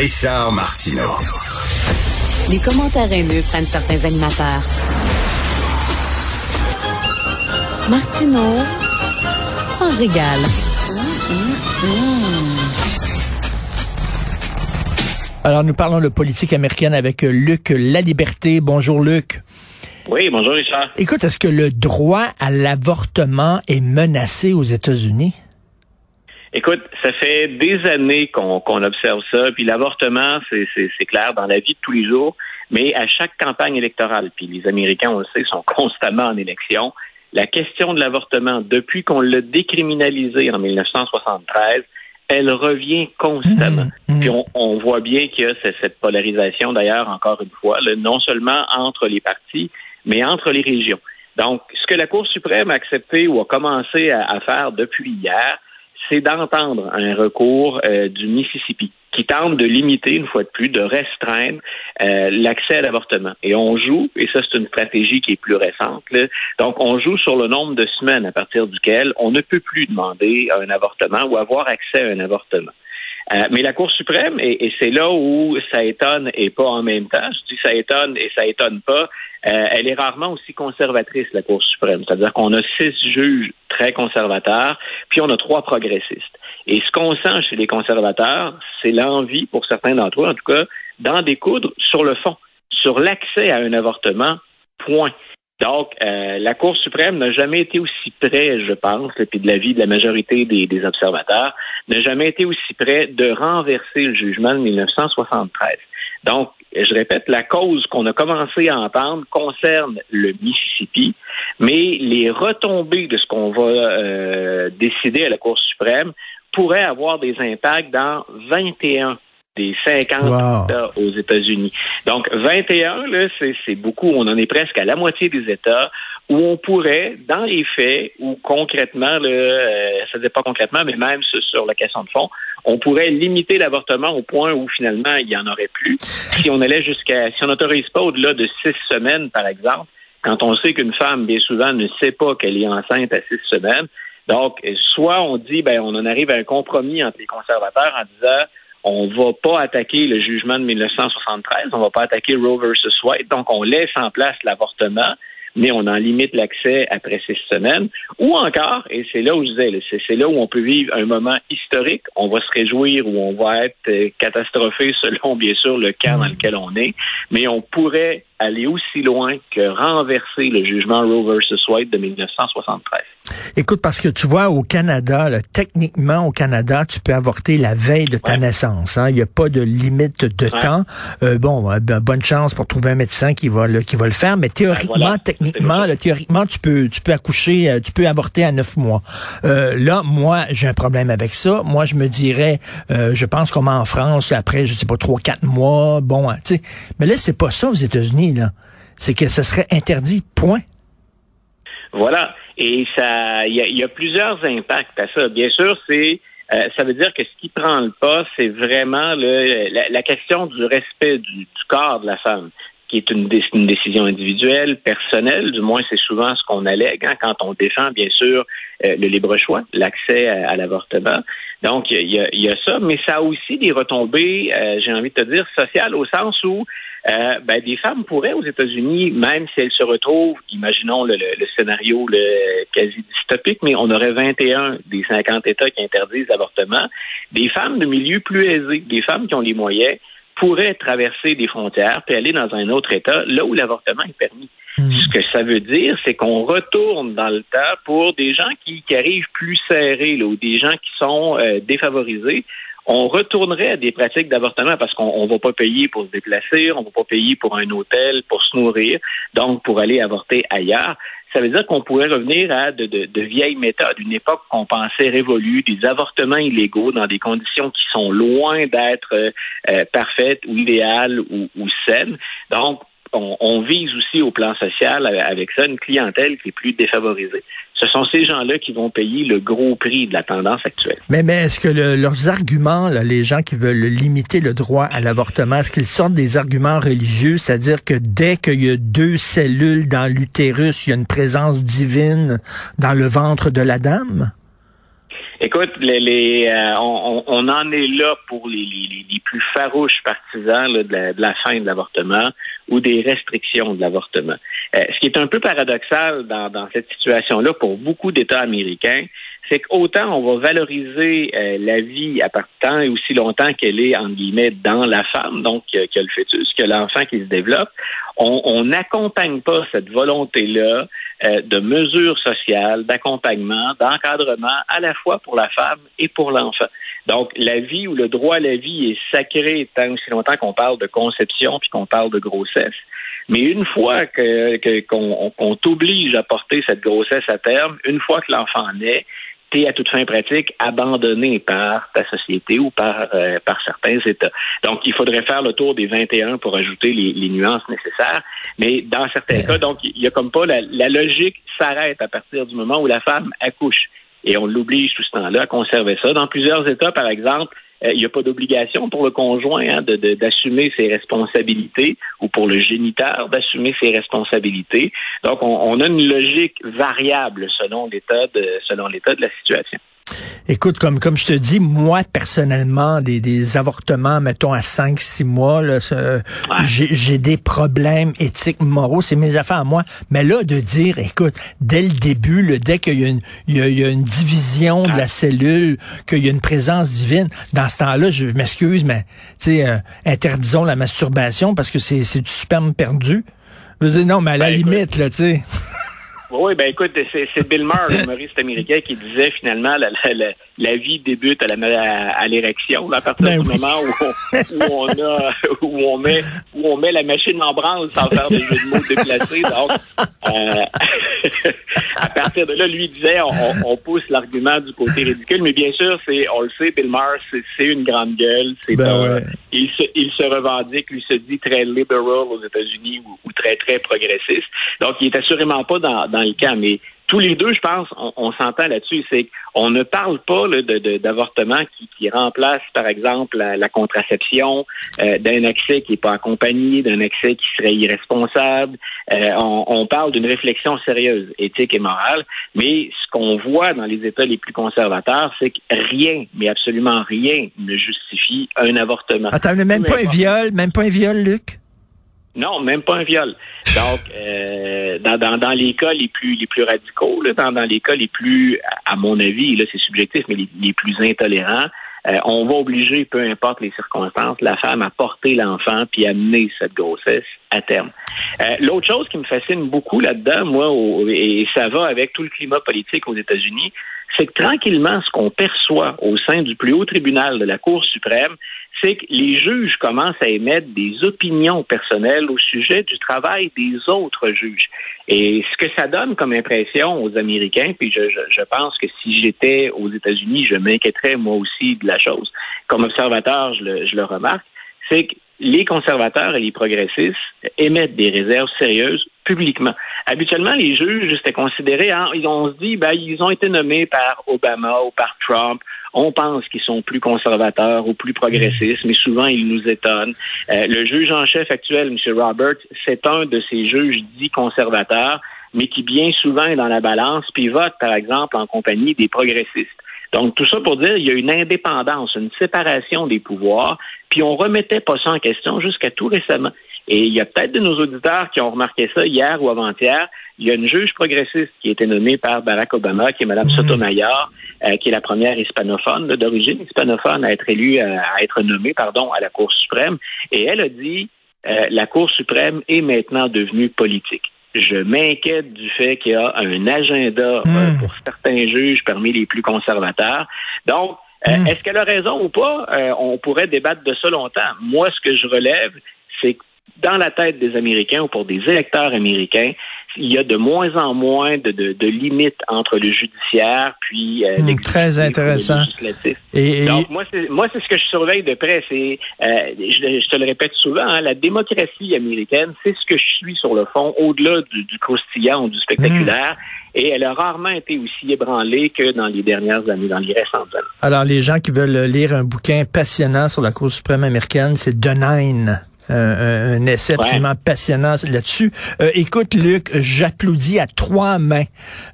Richard Martineau. Les commentaires haineux prennent certains animateurs. Martineau s'en régale. Alors, nous parlons de politique américaine avec Luc Laliberté. Bonjour, Luc. Oui, bonjour, Richard. Écoute, est-ce que le droit à l'avortement est menacé aux États-Unis? Écoute, ça fait des années qu'on observe ça, puis l'avortement, c'est clair dans la vie de tous les jours, mais à chaque campagne électorale, puis les Américains, on le sait, sont constamment en élection, la question de l'avortement, depuis qu'on l'a décriminalisé en 1973, elle revient constamment. Mmh, mmh. Puis on, on, voit bien qu'il y a cette polarisation, d'ailleurs, encore une fois, là, non seulement entre les partis, mais entre les régions. Donc, ce que la Cour suprême a accepté ou a commencé à, à faire depuis hier, c'est d'entendre un recours euh, du Mississippi qui tente de limiter, une fois de plus, de restreindre euh, l'accès à l'avortement. Et on joue, et ça c'est une stratégie qui est plus récente, donc on joue sur le nombre de semaines à partir duquel on ne peut plus demander un avortement ou avoir accès à un avortement. Euh, mais la Cour suprême, et, c'est là où ça étonne et pas en même temps, je dis ça étonne et ça étonne pas, euh, elle est rarement aussi conservatrice, la Cour suprême. C'est-à-dire qu'on a six juges très conservateurs, puis on a trois progressistes. Et ce qu'on sent chez les conservateurs, c'est l'envie, pour certains d'entre eux en tout cas, d'en découdre sur le fond, sur l'accès à un avortement, point. Donc, euh, la Cour suprême n'a jamais été aussi près, je pense, et puis de l'avis de la majorité des, observateurs, n'a jamais été aussi près de renverser le jugement de 1973. Donc, je répète, la cause qu'on a commencé à entendre concerne le Mississippi, mais les retombées de ce qu'on va euh, décider à la Cour suprême pourraient avoir des impacts dans 21 des 50 Wow. États aux États-Unis. Donc, 21, là, c'est, beaucoup. On en est presque à la moitié des États où on pourrait, dans les faits, ou concrètement, là, euh, ça ne dit pas concrètement, mais même sur, sur la question de fond, on pourrait limiter l'avortement au point où finalement il n'y en aurait plus. Si on allait jusqu'à, si on n'autorise pas au-delà de six semaines, par exemple, quand on sait qu'une femme, bien souvent, ne sait pas qu'elle est enceinte à six semaines, donc, soit on dit, ben, on en arrive à un compromis entre les conservateurs en disant, on va pas attaquer le jugement de 1973, on va pas attaquer Roe versus Wade, donc on laisse en place l'avortement, mais on en limite l'accès après six semaines. Ou encore, et c'est là où je disais, c'est là où on peut vivre un moment historique, on va se réjouir ou on va être euh, catastrophé selon bien sûr le camp dans lequel on est, mais on pourrait aller aussi loin que renverser le jugement Roe versus Wade de 1973. Écoute, parce que tu vois, au Canada, là, techniquement, au Canada, tu peux avorter la veille de ta Ouais. naissance. hein. Il n'y a pas de limite de Ouais. temps. Euh, bon, euh, ben, bonne chance pour trouver un médecin qui va le, qui va le faire, mais théoriquement, Ben, voilà. techniquement, là, théoriquement, tu peux, tu peux accoucher, euh, tu peux avorter à neuf mois. Euh, là, moi, j'ai un problème avec ça. Moi, je me dirais, euh, je pense qu'on en France, après, je sais pas, trois, quatre mois, bon, hein, tu sais. Mais là, c'est pas ça aux États-Unis, C'est que ce serait interdit, point. Voilà. Et ça, il y a, plusieurs impacts à ça. Bien sûr, c'est euh, ça veut dire que ce qui prend le pas, c'est vraiment la, question du respect du, corps de la femme, qui est une, dé- une décision individuelle, personnelle. Du moins, c'est souvent ce qu'on allègue hein, quand on défend, bien sûr, euh, le libre choix, l'accès à, l'avortement. Donc, il y, a, il y a ça, mais ça a aussi des retombées, euh, j'ai envie de te dire, sociales, au sens où euh, ben, des femmes pourraient aux États-Unis, même si elles se retrouvent, imaginons le, le, scénario le quasi dystopique, mais on aurait 21 des 50 États qui interdisent l'avortement, des femmes de milieux plus aisés, des femmes qui ont les moyens, pourraient traverser des frontières puis aller dans un autre État, là où l'avortement est permis. Hmm. Ce que ça veut dire, c'est qu'on retourne dans le temps pour des gens qui, qui arrivent plus serrés, là, ou des gens qui sont euh, défavorisés. On retournerait à des pratiques d'avortement parce qu'on ne va pas payer pour se déplacer, on ne va pas payer pour un hôtel, pour se nourrir, donc pour aller avorter ailleurs ça veut dire qu'on pourrait revenir à de, de, de, vieilles méthodes, une époque qu'on pensait révolue, des avortements illégaux dans des conditions qui sont loin d'être euh, parfaites ou idéales ou, ou saines. Donc, on, vise aussi au plan social avec ça une clientèle qui est plus défavorisée. Ce sont ces gens-là qui vont payer le gros prix de la tendance actuelle. Mais, mais est-ce que leurs arguments, les gens qui veulent limiter le droit à l'avortement, est-ce qu'ils sortent des arguments religieux, c'est-à-dire que dès qu'il y a deux cellules dans l'utérus, il y a une présence divine dans le ventre de la dame? Écoute, les, euh, on, on, en est là pour les, les, les plus farouches partisans de, la, de, la, fin de l'avortement ou des restrictions de l'avortement. Euh, ce qui est un peu paradoxal dans, dans cette situation-là pour beaucoup d'États américains, c'est qu'autant on va valoriser euh, la vie à partant et aussi longtemps qu'elle est, en guillemets, dans la femme, donc que, le fœtus, que l'enfant qui se développe, on n'accompagne pas cette volonté-là euh, de mesures sociales, d'accompagnement, d'encadrement, à la fois pour la femme et pour l'enfant. Donc, la vie ou le droit à la vie est sacré tant aussi longtemps qu'on parle de conception puis qu'on parle de grossesse. Mais une fois que qu'on t'oblige à porter cette grossesse à terme, une fois que l'enfant naît, t'es à toute fin pratique abandonné par ta société ou par, euh, par certains États. Donc, il faudrait faire le tour des 21 pour ajouter les, les nuances nécessaires. Mais dans certains cas, donc, il y a comme pas la, la logique s'arrête à partir du moment où la femme accouche. Et on l'oblige tout ce temps-là à conserver ça. Dans plusieurs États, par exemple, euh, il n'y a pas d'obligation pour le conjoint hein, d'assumer ses responsabilités ou pour le géniteur d'assumer ses responsabilités. Donc, on, on, a une logique variable selon l'état de selon l'état de la situation. Écoute, comme comme je te dis, moi personnellement, des, des avortements, mettons à 5 six mois, là, j'ai des problèmes éthiques, moraux, c'est mes affaires à moi. Mais là, de dire, écoute, dès le début, le dès qu'il y, a une, il y a une division de la cellule, qu'il y a une présence divine, dans ce temps-là, je m'excuse, mais tu sais, euh, interdisons la masturbation parce que c'est du sperme perdu. Je veux dire, non, mais à la ben, limite, là, tu sais. Oui, ben écoute, c'est Bill Maher, humoriste américain, qui disait finalement la, la, la vie débute à la à, l'érection, à partir ben du moment où on, où on, a où on met où on met la machine en branle sans faire des jeux de mots déplacés. Donc euh, à partir de là, lui disait on, on pousse l'argument du côté ridicule, mais bien sûr, c'est on le sait, Bill Maher, c'est une grande gueule, c'est ben il se il se revendique, lui se dit très liberal aux États-Unis ou, ou, très très progressiste. Donc il est assurément pas dans, dans le camp, mais tous les deux, je pense, on, s'entend là-dessus, c'est qu'on ne parle pas d'avortement qui, qui, remplace, par exemple, la, contraception, euh, d'un accès qui n'est pas accompagné, d'un accès qui serait irresponsable. Euh, on, on, parle d'une réflexion sérieuse, éthique et morale, mais ce qu'on voit dans les États les plus conservateurs, c'est que rien, mais absolument rien, ne justifie un avortement. Attends, même pas un viol, même pas un viol, Luc? Non, même pas un viol. Donc, euh, dans, dans, dans, les cas les plus les plus radicaux, là, dans, dans les cas les plus, à mon avis, là c'est subjectif, mais les, les plus intolérants, euh, on va obliger, peu importe les circonstances, la femme à porter l'enfant puis à mener cette grossesse à terme. Euh, L'autre chose qui me fascine beaucoup là-dedans, moi, et ça va avec tout le climat politique aux États-Unis, c'est que tranquillement, ce qu'on perçoit au sein du plus haut tribunal de la Cour suprême, c'est que les juges commencent à émettre des opinions personnelles au sujet du travail des autres juges. Et ce que ça donne comme impression aux Américains, puis je, je, pense que si j'étais aux États-Unis, je m'inquiéterais moi aussi de la chose. Comme observateur, je le, je le remarque, c'est que les conservateurs et les progressistes émettent des réserves sérieuses publiquement. Habituellement, les juges, c'était considéré, hein, ont se dit, ben, ils ont été nommés par Obama ou par Trump. On pense qu'ils sont plus conservateurs ou plus progressistes, mais souvent ils nous étonnent. Euh, le juge en chef actuel, M. Roberts, c'est un de ces juges dits conservateurs, mais qui bien souvent est dans la balance, puis vote, par exemple, en compagnie des progressistes. Donc, tout ça pour dire, il y a une indépendance, une séparation des pouvoirs, puis on remettait pas ça en question jusqu'à tout récemment. Et il y a peut-être de nos auditeurs qui ont remarqué ça hier ou avant-hier. Il y a une juge progressiste qui a été nommée par Barack Obama, qui est Mme Sotomayor, euh, qui est la première hispanophone, d'origine hispanophone, à être élue, euh, à être nommée, pardon, à la Cour suprême. Et elle a dit, euh, la Cour suprême est maintenant devenue politique. Je m'inquiète du fait qu'il y a un agenda Hmm. pour certains juges parmi les plus conservateurs. Donc, euh, Hmm. est-ce qu'elle a raison ou pas? Euh, on pourrait débattre de ça longtemps. Moi, ce que je relève, c'est que dans la tête des Américains ou pour des électeurs américains, il y a de moins en moins de, de, de limites entre le judiciaire puis euh, Hmm, l'exécutif très le intéressant. législatif. Et, et- Donc, moi, c'est, moi, c'est ce que je surveille de près. C'est, euh, je, je te le répète souvent, hein, la démocratie américaine, c'est ce que je suis sur le fond, au-delà du, du croustillant ou du spectaculaire. Et elle a rarement été aussi ébranlée que dans les dernières années, dans les récentes années. alors, les gens qui veulent lire un bouquin passionnant sur la Cour suprême américaine, c'est The Un, essai Ouais. absolument passionnant là-dessus. Euh, écoute, Luc, j'applaudis à trois mains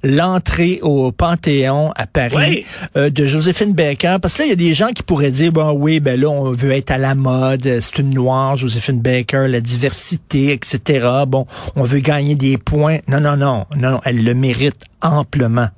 l'entrée au Panthéon à Paris Ouais. euh, de Joséphine Baker. Parce que là, il y a des gens qui pourraient dire, bon oui, ben là, on veut être à la mode, c'est une noire, Joséphine Baker, la diversité, etc. Bon, on veut gagner des points. Non, non, non, non, non, elle le mérite amplement.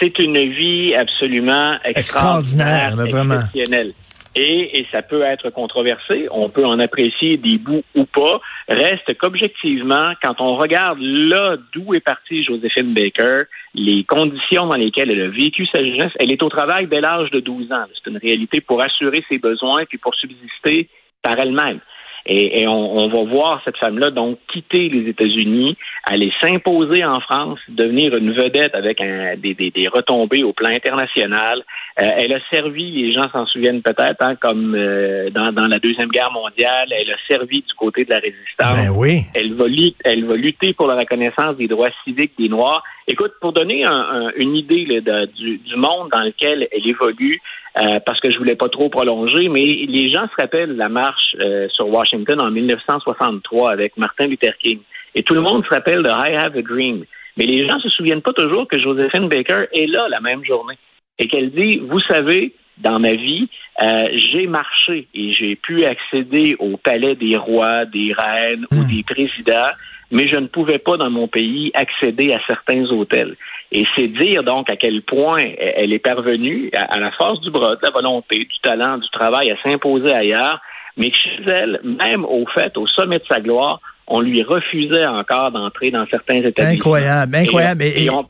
C'est une vie absolument Extraordinaire, extraordinaire, là, vraiment. exceptionnelle. Et, et ça peut être controversé, on peut en apprécier des bouts ou pas. Reste qu'objectivement, quand on regarde là d'où est partie Joséphine Baker, les conditions dans lesquelles elle a vécu sa jeunesse, elle est au travail dès l'âge de 12 ans. C'est une réalité pour assurer ses besoins puis pour subsister par elle-même. Et, et on, on va voir cette femme-là donc quitter les États-Unis, aller s'imposer en France, devenir une vedette avec un- des, des- des retombées au plan international. Euh, elle a servi, les gens s'en souviennent peut-être, hein, comme euh, dans, dans la Deuxième Guerre mondiale, elle a servi du côté de la résistance. Ben oui. Elle va, lutter, elle va lutter pour la reconnaissance des droits civiques des Noirs. Écoute, pour donner un- un- une idée là, de- du, du monde dans lequel elle évolue, euh, parce que je voulais pas trop prolonger, mais les gens se rappellent la marche euh, sur Washington en 1963 avec Martin Luther King. Et tout le monde se rappelle de I Have a Dream. Mais les gens se souviennent pas toujours que Josephine Baker est là la même journée et qu'elle dit, vous savez, dans ma vie, euh, j'ai marché et j'ai pu accéder au palais des rois, des reines ou des présidents, mais je ne pouvais pas dans mon pays accéder à certains hôtels. Et c'est dire donc à quel point elle est parvenue, à, à la force du bras, de la volonté, du talent, du travail, à s'imposer ailleurs, mais que chez elle, même au fait, au sommet de sa gloire, on lui refusait encore d'entrer dans certains établissements. Incroyable, incroyable. Et, Et- et on,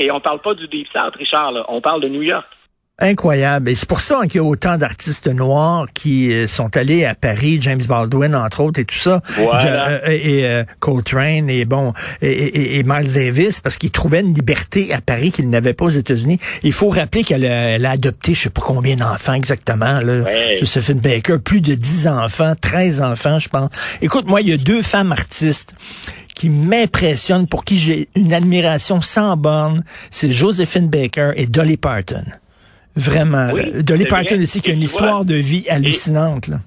et on parle pas du Deep South, Richard, là. on parle de New York. Incroyable. Et c'est pour ça qu'il y a autant d'artistes noirs qui euh, sont allés à Paris, James Baldwin, entre autres, et tout ça. Voilà. Je- euh, et euh, Coltrane, et bon, et, et- et Miles Davis, parce qu'ils trouvaient une liberté à Paris qu'ils n'avaient pas aux États-Unis. Il faut rappeler qu'elle a, elle a adopté, je sais pas combien d'enfants exactement, là. Ouais. Josephine Baker, plus de 10 enfants, 13 enfants, je pense. Écoute, moi, il y a deux femmes artistes qui m'impressionnent, pour qui j'ai une admiration sans borne, c'est Josephine Baker et Dolly Parton. Vraiment. Oui. Dolly Parton aussi, qui a une histoire de vie hallucinante. là.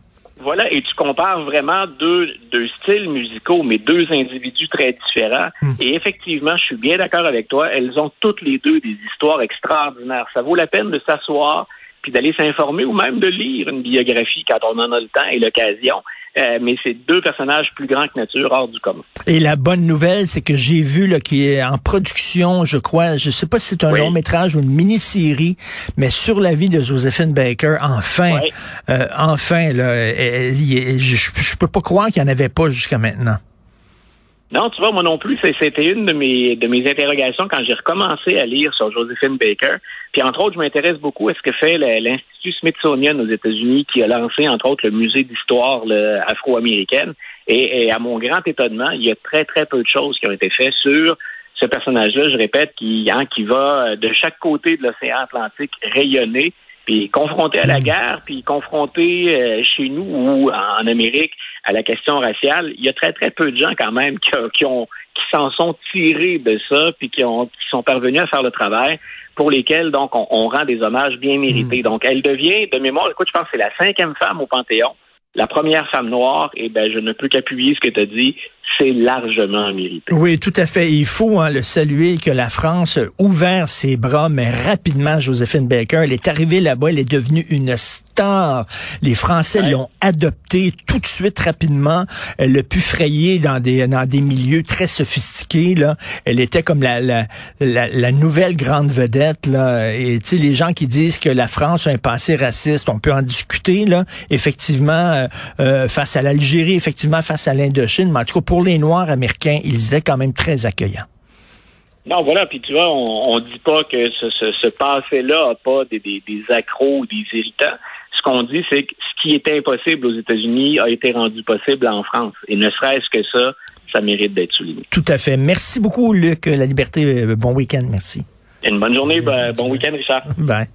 Voilà, et tu compares vraiment deux, deux styles musicaux, mais deux individus très différents. Hmm. Et effectivement, je suis bien d'accord avec toi, elles ont toutes les deux des histoires extraordinaires. Ça vaut la peine de s'asseoir puis d'aller s'informer ou même de lire une biographie quand on en a le temps et l'occasion. Euh, mais c'est deux personnages plus grands que nature, hors du commun. Et la bonne nouvelle, c'est que j'ai vu là, qui est en production, je crois, je sais pas si c'est un Oui. long métrage ou une mini-série, mais sur la vie de Josephine Baker, enfin, Oui. euh, enfin, là, je, je peux pas croire qu'il n'y en avait pas jusqu'à maintenant. Non, tu vois, moi non plus, c'était une de mes de mes interrogations quand j'ai recommencé à lire sur Josephine Baker. Puis entre autres, je m'intéresse beaucoup à ce que fait l'Institut Smithsonian aux États-Unis, qui a lancé entre autres le musée d'histoire afro-américaine. Et, et à mon grand étonnement, il y a très très peu de choses qui ont été faites sur ce personnage-là. Je répète, qui hein, qui va de chaque côté de l'océan Atlantique rayonner. Puis confronté à la guerre, puis confronté euh, chez nous ou en Amérique à la question raciale, il y a très très peu de gens quand même qui, qui ont qui s'en sont tirés de ça, puis qui ont qui sont parvenus à faire le travail pour lesquels donc on, on rend des hommages bien mérités. Donc elle devient de mémoire, écoute, je pense que c'est la cinquième femme au Panthéon, la première femme noire, et ben je ne peux qu'appuyer ce que tu as dit. C'est largement mérité. Oui, tout à fait. Il faut hein, le saluer que la France a ouvert ses bras, mais rapidement, Joséphine Baker, elle est arrivée là-bas, elle est devenue une star. Les Français l'ont adoptée tout de suite, rapidement. Elle a pu frayer dans des dans des milieux très sophistiqués. Là, elle était comme la la, la, nouvelle grande vedette. Là, et tu sais, les gens qui disent que la France a un passé raciste, on peut en discuter. Là, effectivement, euh, euh, face à l'Algérie, effectivement face à l'Indochine, mais en tout cas pour les Noirs américains, ils étaient quand même très accueillants. Non, voilà, puis tu vois, on, ne dit pas que ce, passé-là n'a pas des, des, des accros ou des irritants. Ce qu'on dit, c'est que ce qui était impossible aux États-Unis a été rendu possible en France. Et ne serait-ce que ça, ça mérite d'être souligné. Tout à fait. Merci beaucoup, Luc. La liberté, euh, bon week-end. Merci. Une bonne journée. Ben, bon week-end, Richard. Bye.